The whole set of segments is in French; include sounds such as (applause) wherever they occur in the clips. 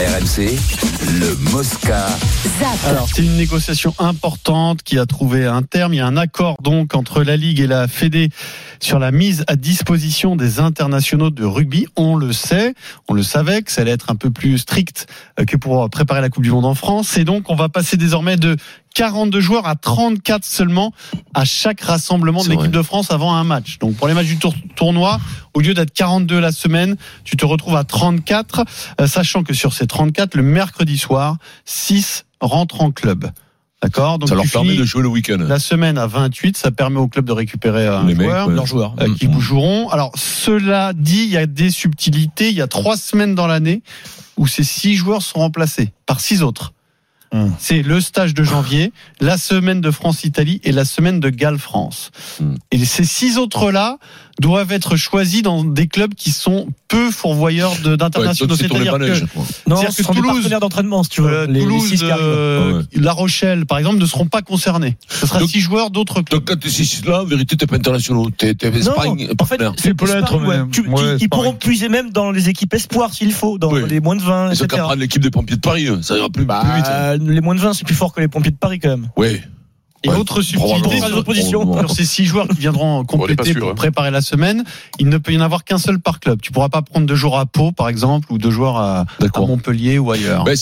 RMC, le Mosca. Alors, c'est une négociation importante qui a trouvé un terme. Il y a un accord donc entre la Ligue et la Fédé sur la mise à disposition des internationaux de rugby. On le sait, on le savait que ça allait être un peu plus strict euh, que pour préparer la Coupe du Monde en France. Et donc, on va passer désormais de 42 joueurs à 34 seulement à chaque rassemblement de l'équipe de France avant un match. Donc pour les matchs du tour tournoi, au lieu d'être 42 la semaine, tu te retrouves à 34, euh, sachant que sur ces 34, le mercredi soir, 6 rentrent en club. D'accord? Donc ça leur permet de jouer le week-end. La semaine à 28, ça permet au club de récupérer un les joueur, mecs, leurs joueurs euh, qui vous joueront. Alors cela dit, il y a des subtilités. Il y a trois semaines dans l'année où ces six joueurs sont remplacés par six autres. Hum. C'est le stage de janvier, la semaine de France-Italie et la semaine de Galles-France. Hum. Et ces six autres-là doivent être choisis dans des clubs qui sont peu fourvoyeurs de- d'internationaux. Ouais, C'est-à-dire que. Non, que sont des Toulouse- partenaires d'entraînement, si tu veux. euh, les, les Toulouse, six arrivent. euh, Ouais. La Rochelle, par exemple, ne seront pas concernés. Ce sera Donc- six joueurs d'autres clubs. Donc quand tu es là, en vérité, t'es pas international. T'es t'es Espagne, en fait, partenaire. c'est peut c'est l'être, pas- ouais, ils pourront puiser même dans les équipes espoirs s'il faut, dans Oui. les moins de 20, Ils ont qu'à etc. prendre l'équipe des pompiers de Paris, hein. ça ira plus, plus vite. Les moins de 20, c'est plus fort que les pompiers de Paris quand même. Oui. Et Ouais, autre subtilité sur, ces six joueurs qui viendront compléter sûr, pour hein. préparer la semaine, il ne peut y en avoir qu'un seul par club. Tu pourras pas prendre deux joueurs à Pau, par exemple, ou deux joueurs à. Montpellier ou ailleurs. Ben,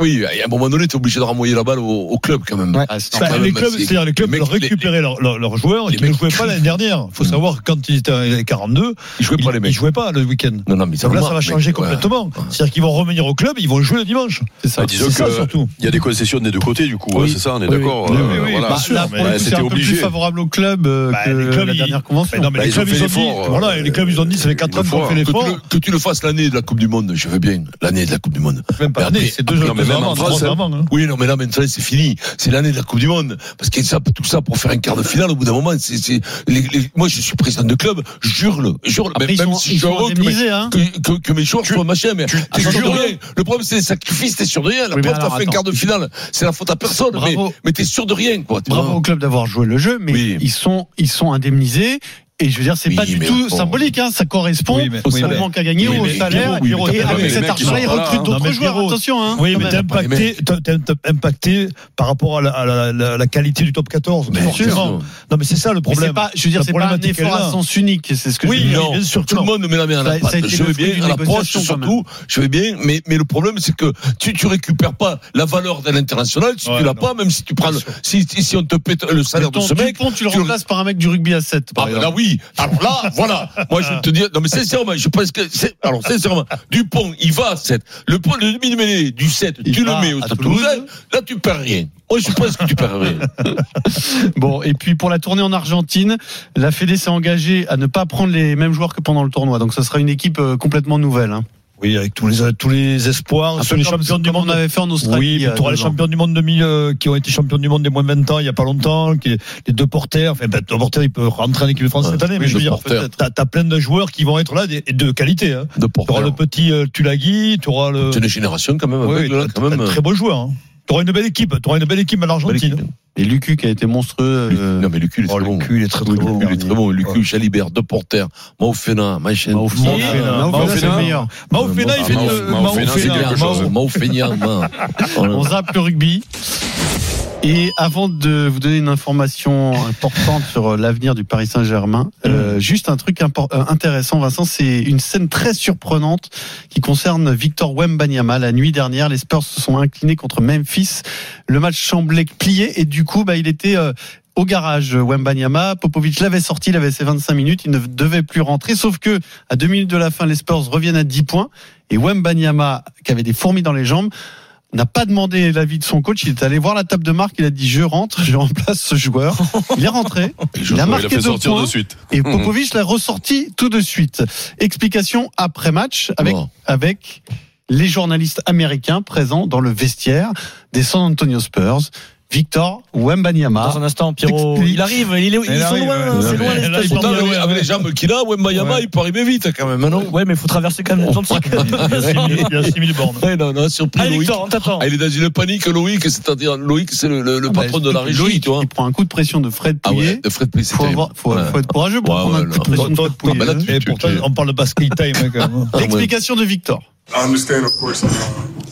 oui, à un moment donné, t'es obligé de renvoyer la balle au, au club quand même. Ah, c'est Bah, Enfin, quand les même, clubs, les récupérer leurs leurs- leurs joueurs qui ne jouaient pas l'année dernière. Il faut Mm. savoir quand ils étaient à 42, Ils jouaient pas les ils mecs. jouaient pas le week-end. Non, non, mais Donc là, ça va changer complètement. C'est-à-dire qu'ils vont revenir au club, ils vont jouer le dimanche. c'est ça. Ah, disons C'est ça que surtout. il y a des concessions des deux côtés, du coup. C'est ça, on est Oui, d'accord. Voilà. Bah, sûr, là, mais coup, c'était c'est un peu obligé. plus favorable au club euh, Bah, que les clubs, la ils- dernière convention. Mais non, mais Bah, les clubs, ils ont dit, euh, voilà, les clubs, ils ont dit, ça fait 4 ans le qu'on fort. fait Que tu, l'effort. le, que tu le fasses l'année de la Coupe du Monde, je veux bien. L'année de la Coupe du Monde. Même pas l'année, c'est deux jours avant, France, ans hein. avant. hein. Oui, non, mais là, maintenant, c'est fini. C'est l'année de la Coupe du Monde. Parce que ça, tout ça pour faire un quart de finale, au bout d'un moment, c'est, c'est, les- les- moi, je suis président de club, jure-le, jure-le. Après, Même, ils même sont, si je heureux que mes, hein. que, que, que joueurs soient machin, mais t'es attends, sûr de attends. rien. Le problème, c'est les sacrifices, t'es sûr de rien. La preuve, t'as fait un quart de finale. C'est la faute à personne. Mais, Bravo. mais t'es sûr de rien, Bravo au club d'avoir joué le jeu, mais Oui. ils sont ils sont indemnisés. Et je veux dire, c'est Oui, pas du tout bon. symbolique, hein, ça correspond Oui, mais- au oui, manque à gagner, oui, au salaire. et avec cet mecs, ils recrutent hein. D'autres joueurs. Attention, hein. Oui, mais t'es impacté, impacté par rapport à la, à la- la- la qualité du top 14. Bien forcément. sûr. Non, mais c'est ça le problème. pas, je veux dire, c'est pas un effort à sens unique, c'est ce que Oui, je veux bien sûr tout le monde met la main à Ça- la pâte. Je fruit bien, à l'approche surtout. Je vais bien, mais, mais le problème, c'est que tu, tu récupères pas la valeur de l'international si tu l'as pas, même si tu prends le, si, on te pète le salaire de Ton ce mec. Tu le remplaces par un mec du rugby à 7, par Ah, exemple. Oui. Alors là, voilà. Moi, je vais te dire, non, mais sincèrement, je pense que, alors, sincèrement, Dupont, il va à 7. Le, point- le demi-mêlée du 7, Il tu le mets au Stade. Toulousain, là, tu perds rien. Moi, je pense que tu perds rien. (laughs) Bon, et puis pour la tournée en Argentine, la Fédé s'est engagée à ne pas prendre les mêmes joueurs que pendant le tournoi. Donc ça sera une équipe euh, complètement nouvelle. Hein. Oui, avec tous les, tous les espoirs, Un tous peu les champions du monde. on avait fait en Australie. Oui, y tu auras les champions du monde 2000 euh, qui ont été champions du monde des moins de 20 ans il n'y a pas longtemps, qui, les deux porteurs, enfin, ben, deux porteurs, ils peuvent rentrer en équipe de France Ouais, cette année, mais oui, je veux dire, t'as as plein de joueurs qui vont être là des- de qualité. Hein. De Tu auras le petit euh, Tulagi, tu auras le. C'est une génération, quand même, Oui, quand même. de très beaux joueurs. Hein. Tu auras une belle équipe, tu auras une belle équipe à l'Argentine. Et Lucu qui a été monstrueux. euh, Non, mais Lucu, il est Oh, très bon. cul, il est très très bon. Lucu, il est très bon. Lucu, Jalibert, machin. Maofena. Maofena. C'est le meilleur. Maofena, il fait Maofena, c'est quelque chose. On zappe le rugby. Et avant de vous donner une information importante sur euh, l'avenir du Paris Saint-Germain, euh, juste un truc euh, intéressant, Vincent, c'est une scène très surprenante qui concerne Victor Wembanyama. La nuit dernière, les Spurs se sont inclinés contre Memphis. Le match semblait plié et du coup, bah, il était euh, au garage Wembanyama. Popovic l'avait sorti, il avait ses 25 minutes, il ne devait plus rentrer. Sauf que à deux minutes de la fin, les Spurs reviennent à 10 points et Wembanyama, qui avait des fourmis dans les jambes, n'a pas demandé l'avis de son coach. Il est allé voir la table de marque. Il a dit je rentre, je remplace ce joueur. Il est rentré. (laughs) Il a marqué fait deux sortir points. de suite. Et Popovic l'a ressorti tout de suite. Explication après match avec, avec les journalistes américains présents dans le vestiaire des San Antonio Spurs. Victor Wembanyama. Dans un instant, Pierrot, il arrive, il est, ils sont loin, ouais. c'est loin les ouais, avec les jambes qu'il a, Wembayama, Ouais. il peut arriver vite quand même, non Ouais, mais il faut traverser quand même. Il y a 6000 il y a 6000 bornes. Ouais, non, non, surpris Allez, Loïc. Victor, on t'attend. Ah, il est dans une panique, Loïc, c'est-à-dire Loïc, c'est le, le, le Ah bah, patron de la régie, Loïc, tu vois. Il prend un coup de pression de Fred Ah Pouillet. ouais, de Fred Pouillet, c'est faut, avoir- faut, Ouais. faut être courageux pour Ouais, prendre ouais, un coup de pression de Fred Pouillet. on parle de basket time hein, quand même. Ah. L'explication de Victor.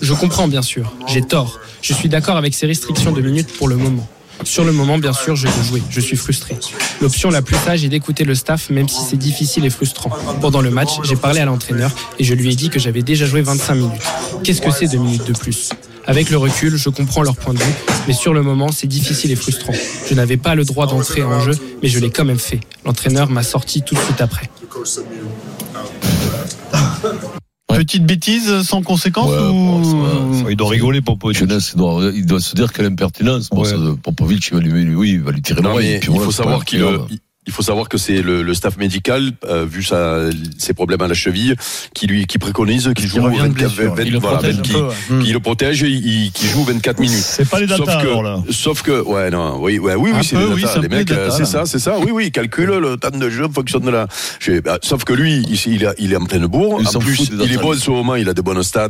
Je comprends bien sûr, j'ai tort. Je suis d'accord avec ces restrictions de minutes pour le moment. Sur le moment, bien sûr, je veux jouer. Je suis frustré. L'option la plus sage est d'écouter le staff, même si c'est difficile et frustrant. Pendant le match, j'ai parlé à l'entraîneur et je lui ai dit que j'avais déjà joué 25 minutes. Qu'est-ce que c'est deux minutes de plus? Avec le recul, je comprends leur point de vue, mais sur le moment, c'est difficile et frustrant. Je n'avais pas le droit d'entrer en jeu, mais je l'ai quand même fait. L'entraîneur m'a sorti tout de suite après. Petite bêtise sans conséquence Ouais, ou... bon, ça va. Il doit rigoler Popovic. Jeunesse, il doit, il doit se dire quelle impertinence. Bon, Ouais. ça, Popovic, il va lui, oui, il va lui tirer Non, l'oreille. mais et puis il faut savoir qu'il. Il faut savoir que c'est le, le staff médical, euh, vu sa, ses problèmes à la cheville, qui lui qui préconise qu'il joue revient de 24, blessure. 20, Il le voilà, protège 20, un qui, peu, ouais. qui le protège, et il, qui joue 24 minutes. C'est pas les Sauf datas que, alors là. sauf que, ouais, non, oui, ouais, oui, oui, c'est les oui, les mecs, euh, c'est ça, c'est ça. Oui, oui, il calcule le temps de jeu en fonction de la. bah, sauf que lui, ici, il, a- il est en pleine bourre. Il En plus, il est bon en lui. ce moment, il a de bonnes stats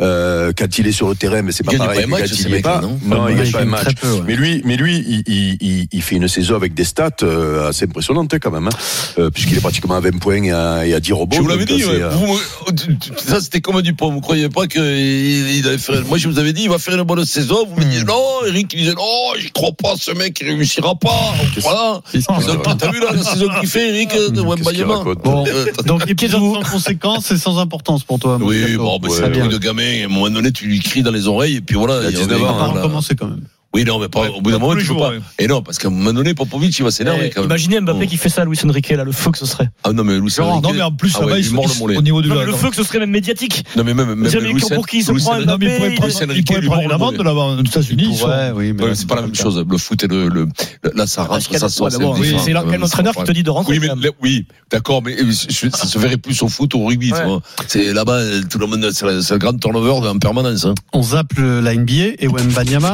euh, quand il est sur le terrain, mais c'est pas Il gagne pareil pas quand il est pas. non il gagne pas un match. Mais lui, mais lui, il, il, il, il fait une saison avec des stats euh, assez impressionnantes quand même, hein, euh, puisqu'il est pratiquement à 20 points et à, et à 10 rebonds. Je vous l'avais dit, c'est, ouais. euh, Vous tu- ça c'était comme du pont. Vous croyez pas qu'il il allait faire. Moi je vous avais dit, il va faire une bonne saison. Vous me Hmm. dites non, Eric il disait non, j'y crois pas, ce mec il réussira pas. (laughs) Voilà. Donc, T'as vu là, la saison qu'il fait, Eric, de qu'il Wembayama Bon, Euh, donc épisode sans conséquence et sans importance pour toi. Oui, bon, Ouais, c'est un truc de gamin. À un moment donné, tu lui cries dans les oreilles et puis voilà. Il a il 19 revient, ans, On va voilà. recommencer quand même. Oui, non, mais pas, au bout d'un moment, tu peux jours, pas. ouais. Et non, parce qu'à un moment donné, Popovic, il va s'énerver quand même. Imaginez Mbappé Bon. qui fait ça, Luis Enrique, là, le feu que ce serait. Ah non, mais Luis Non, Enrique- mais en plus, Ah ouais, va, il il mord le se- mollet. au niveau du Non, mais la- le feu que ce serait même médiatique. Non, mais même, même Luis pour qui il se Luis prend Non, il pourrait Mbappé, prendre, Luis il Enrique pourrait lui prendre amende mollet. là-bas aux États-Unis. Ouais, oui, mais c'est pas la même chose. Le foot et le là, ça rentre, ça sort. C'est même, entraîneur c'est qui te dit de rentrer Oui, mais là, oui, d'accord, mais euh, je- ça se verrait plus au foot ou au rugby, Ouais. C'est là-bas, euh, tout le monde, c'est le grand turnover en permanence. Hein. On zappe la NBA et Wembanyama.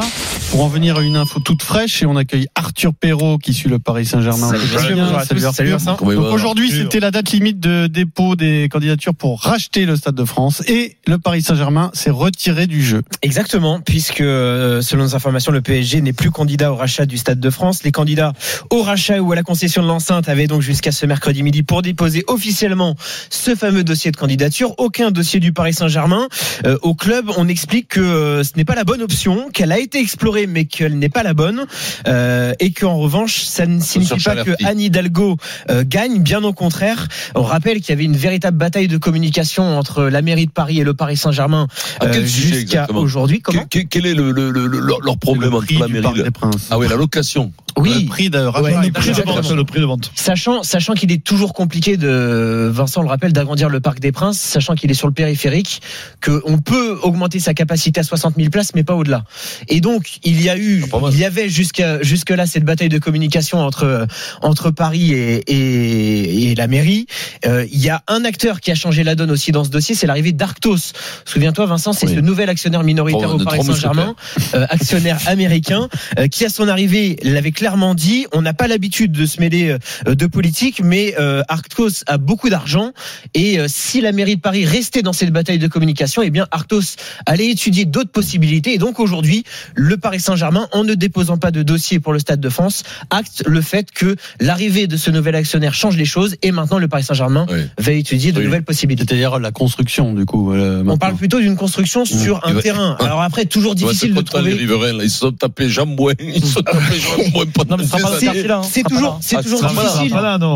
Pour en venir à une info toute fraîche, et on accueille Arthur Perrault qui suit le Paris Saint-Germain. Salut, Arthur. Salut Donc aujourd'hui, c'était la date limite de dépôt des candidatures pour racheter le Stade de France et le Paris Saint-Germain s'est retiré du jeu. Exactement, puisque euh, selon nos informations, le PSG n'est plus candidat au rachat du Stade de France. Les candidats au rachat ou à la concession de l'enceinte avaient donc jusqu'à ce mercredi midi pour déposer officiellement ce fameux dossier de candidature. Aucun dossier du Paris Saint-Germain. Euh, au club, on explique que euh, ce n'est pas la bonne option, qu'elle a été explorée mais qu'elle n'est pas la bonne, euh, et qu'en revanche, ça ne signifie pas que. Anne Hidalgo euh, gagne. Bien au contraire, on rappelle qu'il y avait une véritable bataille de communication entre la mairie de Paris et le Paris Saint-Germain À quel euh, sujet jusqu'à aujourd'hui. Quel, est le, le, le- le- leur, problème le entre prix la mairie Parc et le- des Princes. Ah oui, la location. Le prix de rachat. Ouais, Le prix de vente, le prix de vente. Sachant, sachant qu'il est toujours compliqué de, Vincent le rappelle, d'agrandir le Parc des Princes, sachant qu'il est sur le périphérique, qu'on peut augmenter sa capacité à 60 000 places, mais pas au-delà. Et donc, il y a eu, Ah, il y avait jusqu'à, jusque là cette bataille de communication entre, entre Paris et, et, et la mairie. Euh, il y a un acteur qui a changé la donne aussi dans ce dossier, c'est l'arrivée d'Arctos. Souviens-toi, Vincent, c'est Oui. ce nouvel actionnaire minoritaire Trop- au Paris Saint-Germain, euh, actionnaire américain, euh, qui à son arrivée l'avait clairement dit, on n'a pas l'habitude de se mêler euh, de politique, mais euh, Arctos a beaucoup d'argent et euh, si la mairie de Paris restait dans cette bataille de communication, eh bien Arctos allait étudier d'autres possibilités. Et donc aujourd'hui, le Paris Saint-Germain, en ne déposant pas de dossier pour le Stade de France, acte le fait que l'arrivée de ce nouvel actionnaire change les choses et maintenant le Paris Saint-Germain Oui. va étudier de Oui. nouvelles possibilités. C'est-à-dire la construction, du coup. euh, On parle plutôt d'une construction sur un va- terrain. Alors après, toujours difficile de content, les trouver. riverains, là, ils se sont tapés Jambouin, ils se sont tapés Jambouin Non, mais ce sera pas C'est- parti là. hein. C'est toujours, c'est Ah, toujours difficile.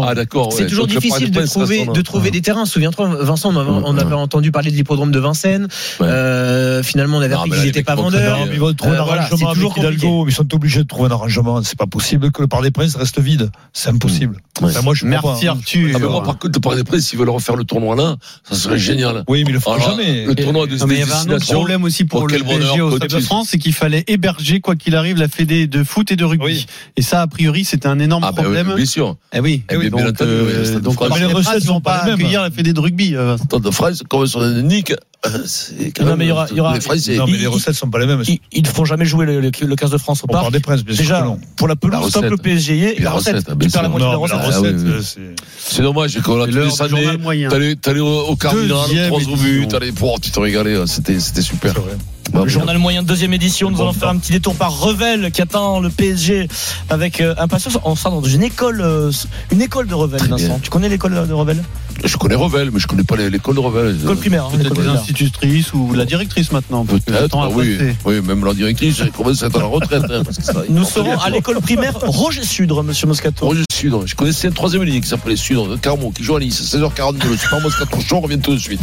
Ah d'accord. C'est toujours difficile de trouver, de trouver des terrains. Souviens-toi, Vincent, on avait, on avait entendu parler de l'hippodrome de Vincennes. Euh, finalement, on avait appris qu'ils les étaient mecs pas vendeurs. Non, mais ils vont trouver Euh, un voilà, arrangement avec Hidalgo. Ils sont obligés de trouver un arrangement. C'est pas possible que le Parc des Princes reste vide. C'est impossible. Ouais. Enfin, moi, je Merci pas, hein. Arthur. Ah, mais moi, par contre, le Paris des Princes, s'ils veulent refaire le tournoi là, ça serait génial. Oui, mais ils le feront Alors, jamais. Le tournoi de Non, mais il y avait un autre problème aussi pour le PSG au Stade de. France, c'est qu'il fallait héberger quoi qu'il arrive la fédé de foot et de rugby. Oui. Et ça, a priori, c'était un énorme Ah, oui, problème. bien sûr. Eh oui, Eh donc, donc les recettes ne vont pas accueillir la fédé de rugby. euh, Stade de France, comme sur la Non, même. mais il y aura- il y aura- les Français. Non, mais les recettes sont pas les mêmes. Ils ne feront jamais jouer le, le, le 15 de France au Parc des Princes, bien sûr. Déjà, non. pour la La pelouse, recette. le PSG Et la la recette, recette, tu perds la sûr. moitié de la Non, la recette. Ah oui. euh, c'est. C'est dommage qu'on a C'est tous les moyen. T'allais au au Cardinal, Deuxième 3 au but, t'allais tu te régalais. C'était c'était super. Le journal moyen deuxième édition. Nous Bon allons faire un petit détour par Revel qui attend le PSG avec euh, impatience. On sera dans une école, euh, une école de Revel, Très Vincent. bien. Tu connais l'école de Revel? Je connais Revel, mais je connais pas les- l'école de Revel. École primaire. hein, Peut-être l'école des primaire. institutrices ou la directrice maintenant. Peut-être, bah oui. Oui, même la directrice, elle commence à être à la retraite. hein, parce que ça- Nous serons à l'école primaire Roger Sudre, monsieur Moscato. Roger Sudre. Je connaissais une troisième ligne qui s'appelait Sudre, Carmo, qui joue à Nice. 16h42, le Super Moscato Show, on revient tout de suite.